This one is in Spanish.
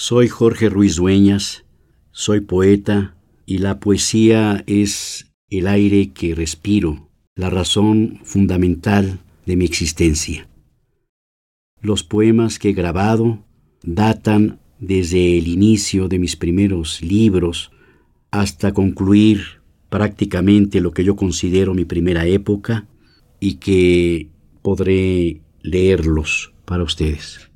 Soy Jorge Ruiz Dueñas, soy poeta y la poesía es el aire que respiro, la razón fundamental de mi existencia. Los poemas que he grabado datan desde el inicio de mis primeros libros hasta concluir prácticamente lo que yo considero mi primera época y que podré leerlos para ustedes.